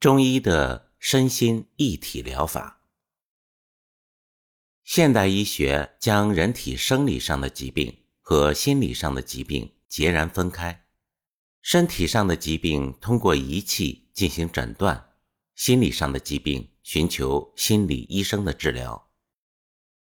中医的身心一体疗法。现代医学将人体生理上的疾病和心理上的疾病截然分开。身体上的疾病通过仪器进行诊断，心理上的疾病寻求心理医生的治疗。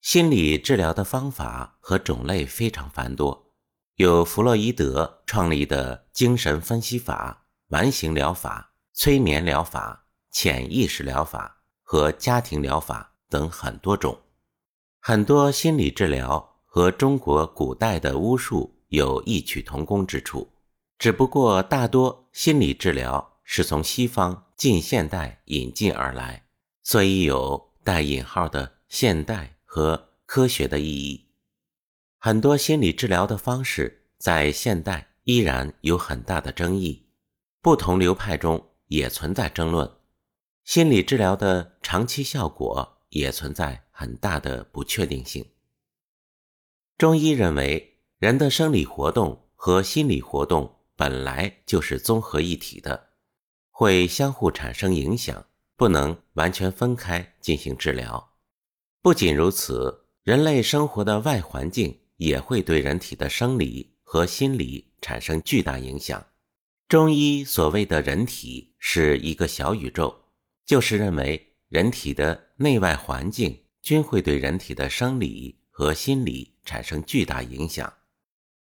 心理治疗的方法和种类非常繁多，有弗洛伊德创立的精神分析法、完形疗法、催眠疗法、潜意识疗法和家庭疗法等很多种。很多心理治疗和中国古代的巫术有异曲同工之处，只不过大多心理治疗是从西方近现代引进而来，所以有带引号的现代和科学的意义。很多心理治疗的方式在现代依然有很大的争议，不同流派中也存在争论，心理治疗的长期效果也存在。很大的不确定性。中医认为，人的生理活动和心理活动本来就是综合一体的，会相互产生影响，不能完全分开进行治疗。不仅如此，人类生活的外环境也会对人体的生理和心理产生巨大影响。中医所谓的人体是一个小宇宙，就是认为人体的内外环境。均会对人体的生理和心理产生巨大影响。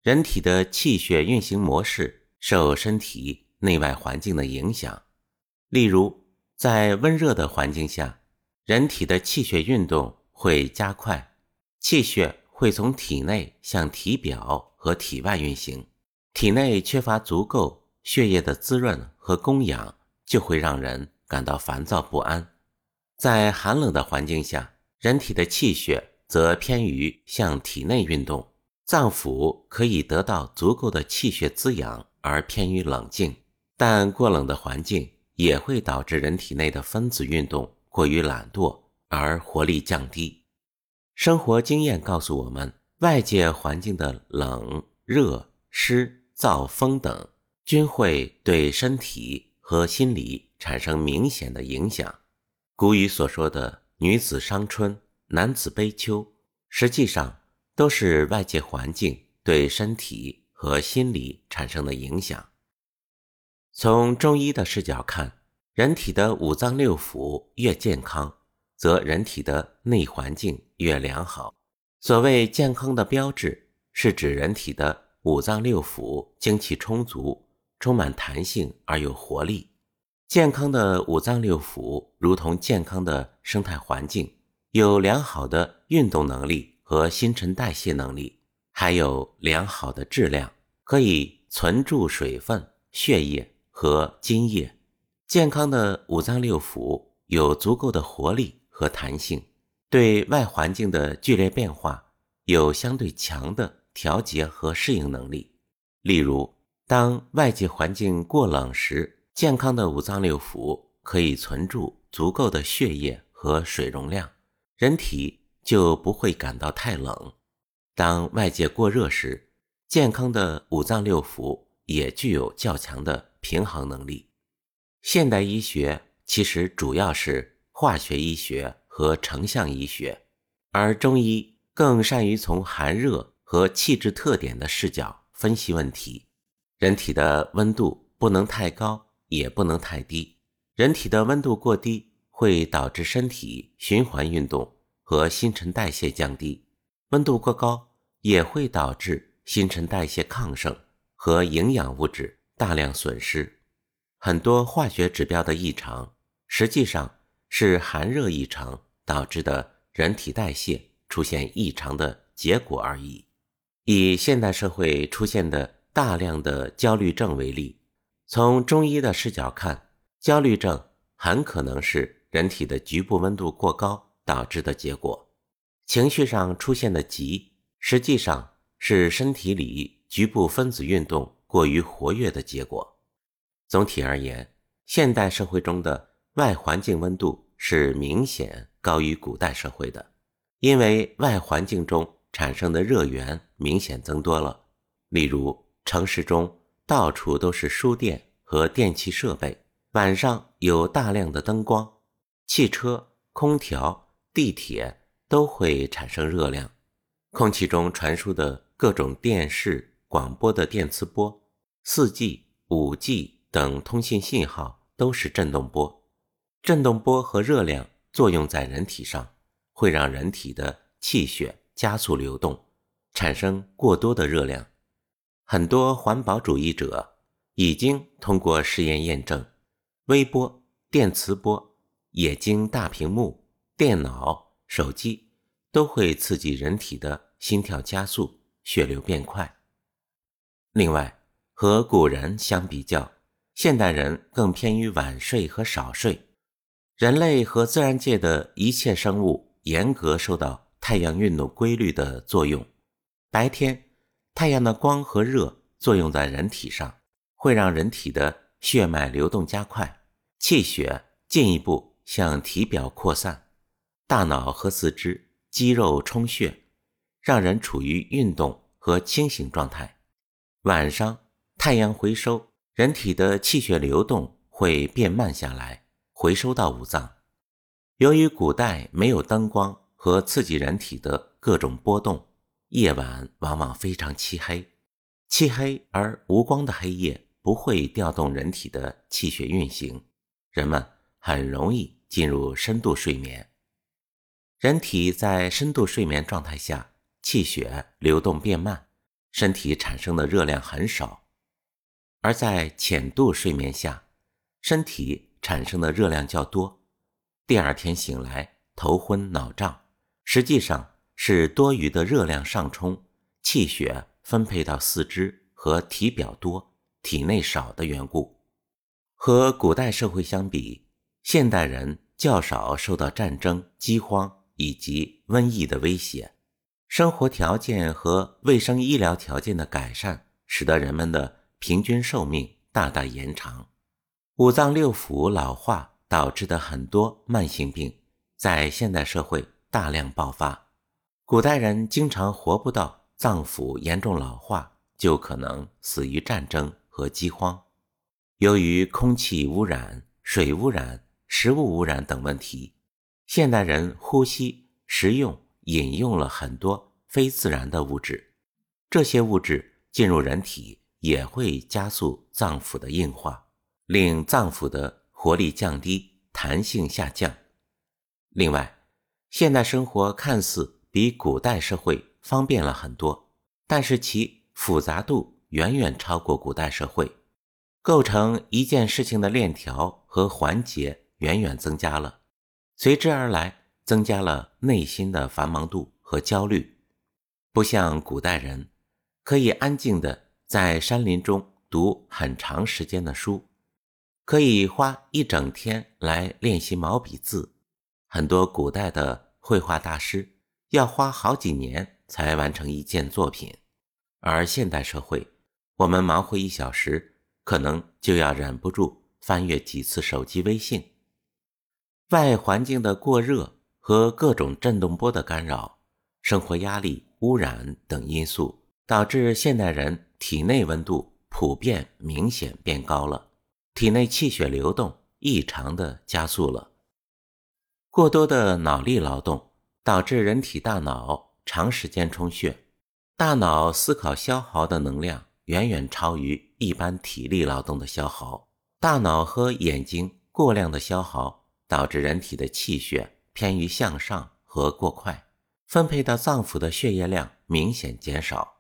人体的气血运行模式受身体内外环境的影响。例如，在温热的环境下，人体的气血运动会加快，气血会从体内向体表和体外运行。体内缺乏足够血液的滋润和供养，就会让人感到烦躁不安。在寒冷的环境下，人体的气血则偏于向体内运动，脏腑可以得到足够的气血滋养而偏于冷静。但过冷的环境也会导致人体内的分子运动过于懒惰而活力降低。生活经验告诉我们，外界环境的冷、热、湿、燥、风等均会对身体和心理产生明显的影响。古语所说的。女子伤春，男子悲秋，实际上都是外界环境对身体和心理产生的影响。从中医的视角看，人体的五脏六腑越健康，则人体的内环境越良好。所谓健康的标志，是指人体的五脏六腑精气充足，充满弹性而有活力。健康的五脏六腑，如同健康的生态环境，有良好的运动能力和新陈代谢能力，还有良好的质量，可以存住水分、血液和津液。健康的五脏六腑有足够的活力和弹性，对外环境的剧烈变化有相对强的调节和适应能力。例如，当外界环境过冷时，健康的五脏六腑可以存住足够的血液和水容量，人体就不会感到太冷。当外界过热时，健康的五脏六腑也具有较强的平衡能力。现代医学其实主要是化学医学和成像医学，而中医更善于从寒热和气质特点的视角分析问题。人体的温度不能太高。也不能太低，人体的温度过低会导致身体循环运动和新陈代谢降低；温度过高也会导致新陈代谢亢盛和营养物质大量损失。很多化学指标的异常，实际上是寒热异常导致的人体代谢出现异常的结果而已。以现代社会出现的大量的焦虑症为例。从中医的视角看，焦虑症很可能是人体的局部温度过高导致的结果。情绪上出现的急，实际上是身体里局部分子运动过于活跃的结果。总体而言，现代社会中的外环境温度是明显高于古代社会的，因为外环境中产生的热源明显增多了。例如，城市中。到处都是书店和电器设备，晚上有大量的灯光，汽车、空调、地铁都会产生热量。空气中传输的各种电视、广播的电磁波、四 G、五 G 等通信信号都是振动波。振动波和热量作用在人体上，会让人体的气血加速流动，产生过多的热量。很多环保主义者已经通过实验验证。微波、电磁波、液晶大屏幕、电脑、手机都会刺激人体的心跳加速、血流变快。另外，和古人相比较，现代人更偏于晚睡和少睡。人类和自然界的一切生物严格受到太阳运动规律的作用。白天，太阳的光和热作用在人体上，会让人体的血脉流动加快。气血进一步向体表扩散，大脑和四肢肌肉充血，让人处于运动和清醒状态。晚上太阳回收，人体的气血流动会变慢下来，回收到五脏。由于古代没有灯光和刺激人体的各种波动，夜晚往往非常漆黑。漆黑而无光的黑夜不会调动人体的气血运行。人们很容易进入深度睡眠。人体在深度睡眠状态下，气血流动变慢，身体产生的热量很少；而在浅度睡眠下，身体产生的热量较多。第二天醒来头昏脑胀，实际上是多余的热量上冲，气血分配到四肢和体表多，体内少的缘故。和古代社会相比，现代人较少受到战争、饥荒以及瘟疫的威胁，生活条件和卫生医疗条件的改善，使得人们的平均寿命大大延长。五脏六腑老化导致的很多慢性病，在现代社会大量爆发。古代人经常活不到脏腑严重老化，就可能死于战争和饥荒。由于空气污染、水污染、食物污染等问题，现代人呼吸、食用、饮用了很多非自然的物质，这些物质进入人体也会加速脏腑的硬化，令脏腑的活力降低、弹性下降。另外，现代生活看似比古代社会方便了很多，但是其复杂度远远超过古代社会。构成一件事情的链条和环节远远增加了，随之而来增加了内心的繁忙度和焦虑。不像古代人，可以安静的在山林中读很长时间的书，可以花一整天来练习毛笔字。很多古代的绘画大师要花好几年才完成一件作品，而现代社会，我们忙活一小时。可能就要忍不住翻阅几次手机微信。外环境的过热和各种振动波的干扰、生活压力、污染等因素，导致现代人体内温度普遍明显变高了，体内气血流动异常的加速了。过多的脑力劳动导致人体大脑长时间充血，大脑思考消耗的能量。远远超于一般体力劳动的消耗，大脑和眼睛过量的消耗，导致人体的气血偏于向上和过快，分配到脏腑的血液量明显减少，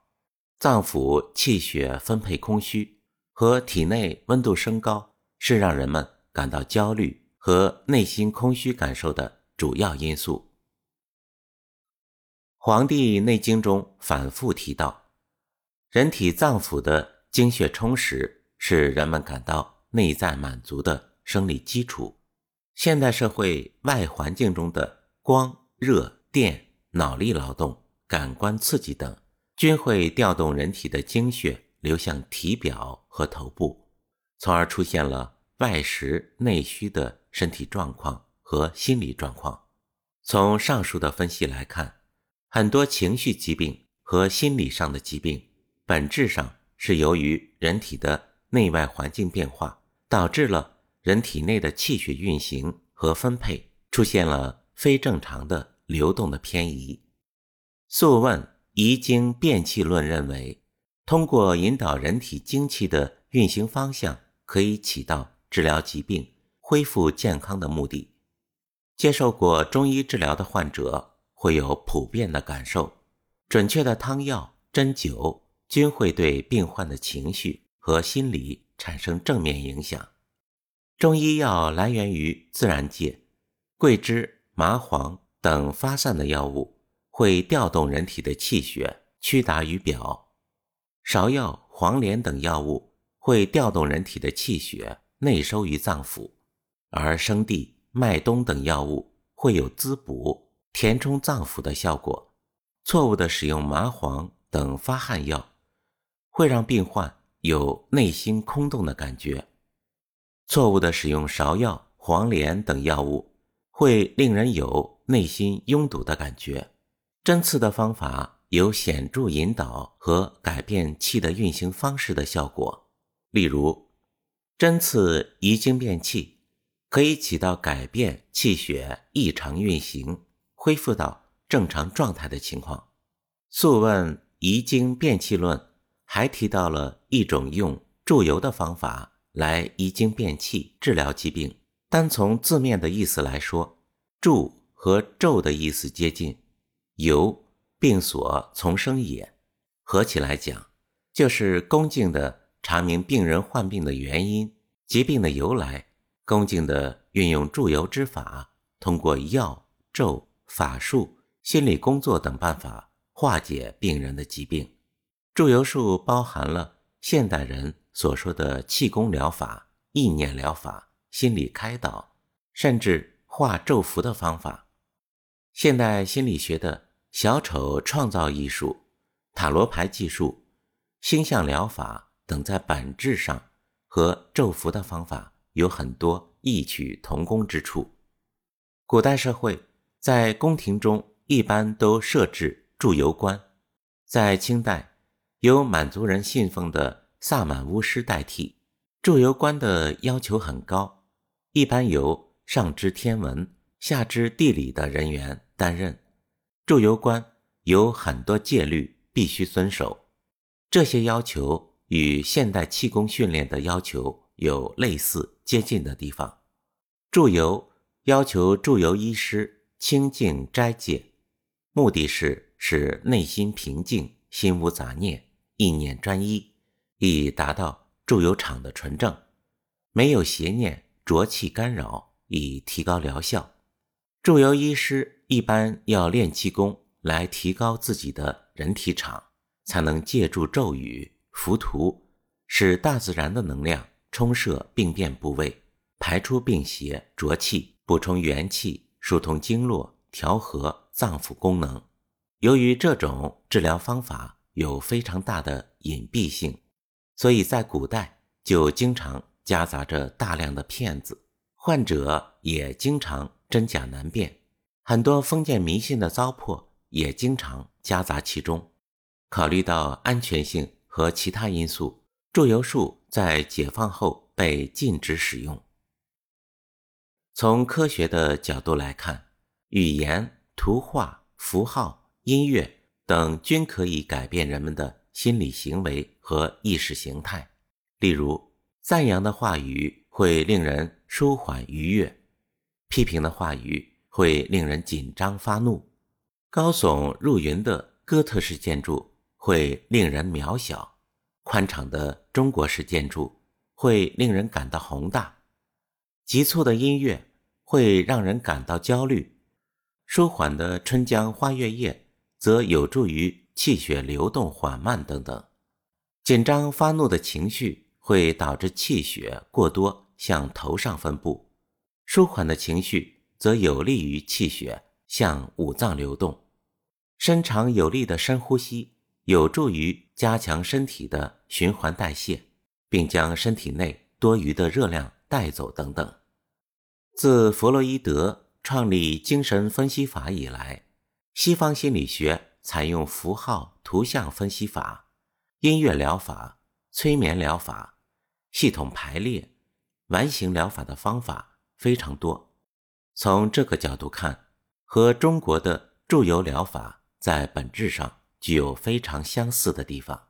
脏腑气血分配空虚和体内温度升高，是让人们感到焦虑和内心空虚感受的主要因素。《黄帝内经》中反复提到。人体脏腑的精血充实是人们感到内在满足的生理基础。现代社会外环境中的光、热、电、脑力劳动、感官刺激等，均会调动人体的精血流向体表和头部，从而出现了外实内虚的身体状况和心理状况。从上述的分析来看，很多情绪疾病和心理上的疾病。本质上是由于人体的内外环境变化，导致了人体内的气血运行和分配出现了非正常的流动的偏移。《素问·遗精变气论》认为，通过引导人体精气的运行方向，可以起到治疗疾病、恢复健康的目的。接受过中医治疗的患者会有普遍的感受，准确的汤药、针灸均会对病患的情绪和心理产生正面影响。中医药来源于自然界，桂枝、麻黄等发散的药物会调动人体的气血，驱达于表；芍药、黄连等药物会调动人体的气血，内收于脏腑，而生地。麦冬等药物会有滋补、填充脏腑的效果。错误的使用麻黄等发汗药，会让病患有内心空洞的感觉。错误的使用芍药、黄连等药物，会令人有内心拥堵的感觉。针刺的方法有显著引导和改变气的运行方式的效果。例如，针刺遗精变气。可以起到改变气血异常运行、恢复到正常状态的情况。《素问·遗精变气论》还提到了一种用注油的方法来遗精变气、治疗疾病。单从字面的意思来说，“注”和“咒”的意思接近，“由”病所从生也。合起来讲，就是恭敬地查明病人患病的原因、疾病的由来。恭敬地运用祝由之法，通过药、咒、法术、心理工作等办法化解病人的疾病。祝由术包含了现代人所说的气功疗法、意念疗法、心理开导，甚至画咒符的方法。现代心理学的小丑创造艺术、塔罗牌技术、星象疗法等，在本质上和咒符的方法。有很多异曲同工之处。古代社会在宫廷中一般都设置祝由官，在清代由满族人信奉的萨满巫师代替。祝由官的要求很高，一般由上知天文、下知地理的人员担任。祝由官有很多戒律必须遵守，这些要求与现代气功训练的要求。有类似接近的地方。祝由要求祝由医师清净斋戒，目的是使内心平静，心无杂念，意念专一，以达到祝由场的纯正，没有邪念浊气干扰，以提高疗效。祝由医师一般要练气功来提高自己的人体场，才能借助咒语符图，使大自然的能量。冲射病变部位，排出病邪浊气，补充元气，疏通经络，调和脏腑功能。由于这种治疗方法有非常大的隐蔽性，所以在古代就经常夹杂着大量的骗子，患者也经常真假难辨，很多封建迷信的糟粕也经常夹杂其中。考虑到安全性和其他因素。祝由术在解放后被禁止使用。从科学的角度来看，语言、图画、符号、音乐等均可以改变人们的心理行为和意识形态。例如，赞扬的话语会令人舒缓愉悦，批评的话语会令人紧张发怒。高耸入云的哥特式建筑会令人渺小。宽敞的中国式建筑会令人感到宏大，急促的音乐会让人感到焦虑，舒缓的春江花月夜则有助于气血流动缓慢等等。紧张发怒的情绪会导致气血过多向头上分布，舒缓的情绪则有利于气血向五脏流动。深长有力的深呼吸。有助于加强身体的循环代谢，并将身体内多余的热量带走等等。自弗洛伊德创立精神分析法以来，西方心理学采用符号、图像分析法、音乐疗法、催眠疗法、系统排列、完形疗法的方法非常多。从这个角度看，和中国的注油疗法在本质上具有非常相似的地方。